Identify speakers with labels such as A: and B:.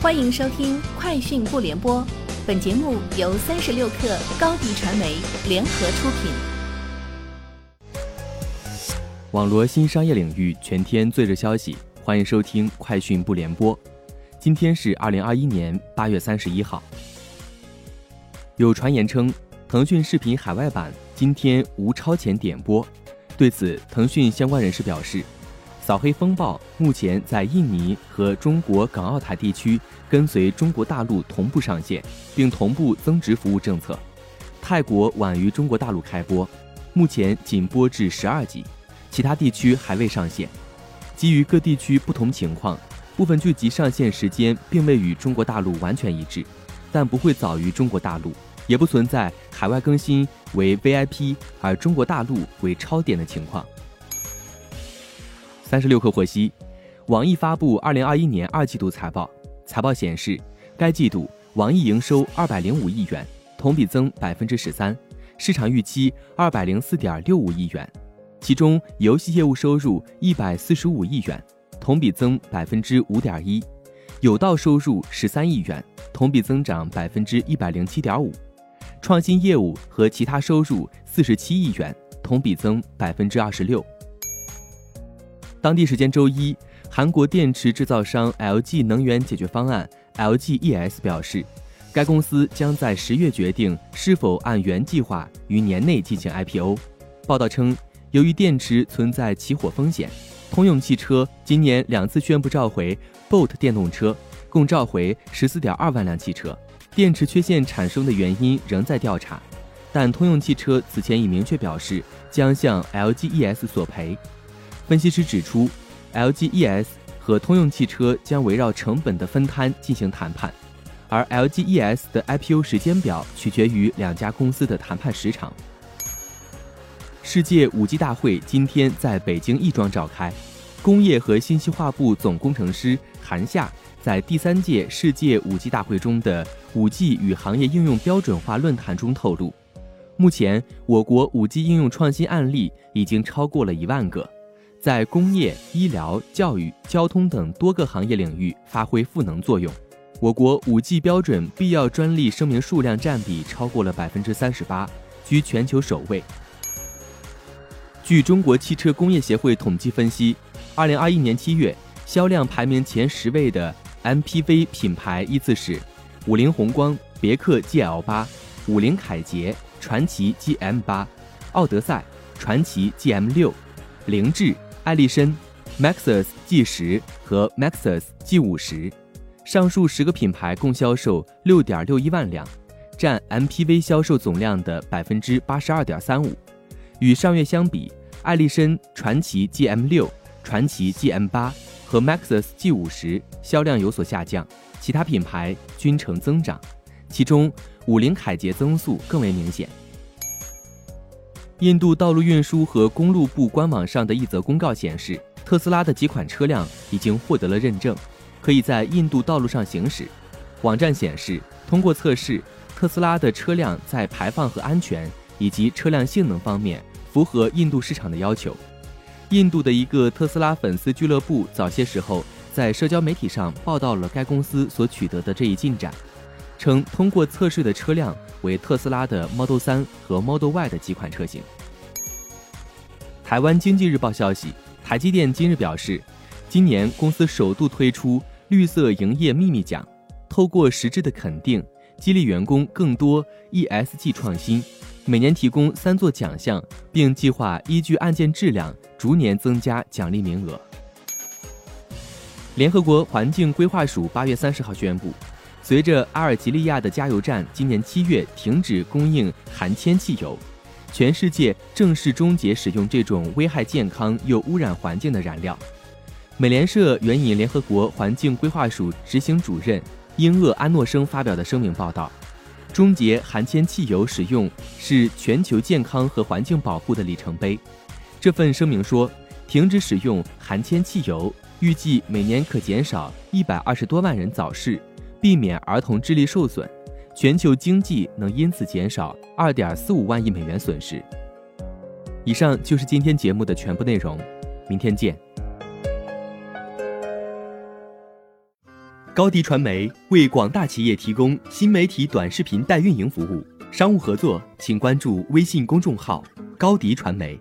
A: 欢迎收听《快讯不联播》，本节目由三十六克高低传媒联合出品。
B: 网罗新商业领域全天最热消息，欢迎收听《快讯不联播》。今天是二零二一年八月三十一号。有传言称，腾讯视频海外版今天无超前点播。对此，腾讯相关人士表示。扫黑风暴目前在印尼和中国港澳台地区跟随中国大陆同步上线，并同步增值服务政策。泰国晚于中国大陆开播，目前仅播至十二集，其他地区还未上线。基于各地区不同情况，部分剧集上线时间并未与中国大陆完全一致，但不会早于中国大陆，也不存在海外更新为 VIP 而中国大陆为超点的情况。三十六氪获悉，网易发布二零二一年二季度财报。财报显示，该季度网易营收二百零五亿元，同比增百分之十三，市场预期二百零四点六五亿元。其中，游戏业务收入一百四十五亿元，同比增百分之五点一；有道收入十三亿元，同比增长百分之一百零七点五；创新业务和其他收入四十七亿元，同比增百分之二十六。当地时间周一，韩国电池制造商 LG 能源解决方案 （LGES） 表示，该公司将在十月决定是否按原计划于年内进行 IPO。报道称，由于电池存在起火风险，通用汽车今年两次宣布召回 Bolt 电动车，共召回十四点二万辆汽车。电池缺陷产生的原因仍在调查，但通用汽车此前已明确表示将向 LGES 索赔。分析师指出，LGES 和通用汽车将围绕成本的分摊进行谈判，而 LGES 的 IPO 时间表取决于两家公司的谈判时长。世界五 G 大会今天在北京亦庄召开，工业和信息化部总工程师韩夏在第三届世界五 G 大会中的五 G 与行业应用标准化论坛中透露，目前我国五 G 应用创新案例已经超过了一万个。在工业、医疗、教育、交通等多个行业领域发挥赋能作用。我国五 G 标准必要专利声明数量占比超过了百分之三十八，居全球首位。据中国汽车工业协会统计分析，二零二一年七月销量排名前十位的 MPV 品牌依次是：五菱宏光、别克 GL 八、五菱凯捷、传祺 GM 八、奥德赛、传祺 GM 六、凌志。爱力绅、Maxus G 十和 Maxus G 五十，上述十个品牌共销售六点六一万辆，占 MPV 销售总量的百分之八十二点三五。与上月相比，爱力绅、传奇 GM 六、传奇 GM 八和 Maxus G 五十销量有所下降，其他品牌均呈增长，其中五菱凯捷增速更为明显。印度道路运输和公路部官网上的一则公告显示，特斯拉的几款车辆已经获得了认证，可以在印度道路上行驶。网站显示，通过测试，特斯拉的车辆在排放和安全以及车辆性能方面符合印度市场的要求。印度的一个特斯拉粉丝俱乐部早些时候在社交媒体上报道了该公司所取得的这一进展。称通过测试的车辆为特斯拉的 Model 3和 Model Y 的几款车型。台湾经济日报消息，台积电今日表示，今年公司首度推出绿色营业秘密奖，透过实质的肯定，激励员工更多 ESG 创新，每年提供三座奖项，并计划依据案件质量逐年增加奖励名额。联合国环境规划署八月三十号宣布。随着阿尔及利亚的加油站今年七月停止供应含铅汽油，全世界正式终结使用这种危害健康又污染环境的燃料。美联社援引联合国环境规划署执行主任英厄安诺生发表的声明报道，终结含铅汽油使用是全球健康和环境保护的里程碑。这份声明说，停止使用含铅汽油，预计每年可减少一百二十多万人早逝。避免儿童智力受损，全球经济能因此减少二点四五万亿美元损失。以上就是今天节目的全部内容，明天见。高迪传媒为广大企业提供新媒体短视频代运营服务，商务合作请关注微信公众号“高迪传媒”。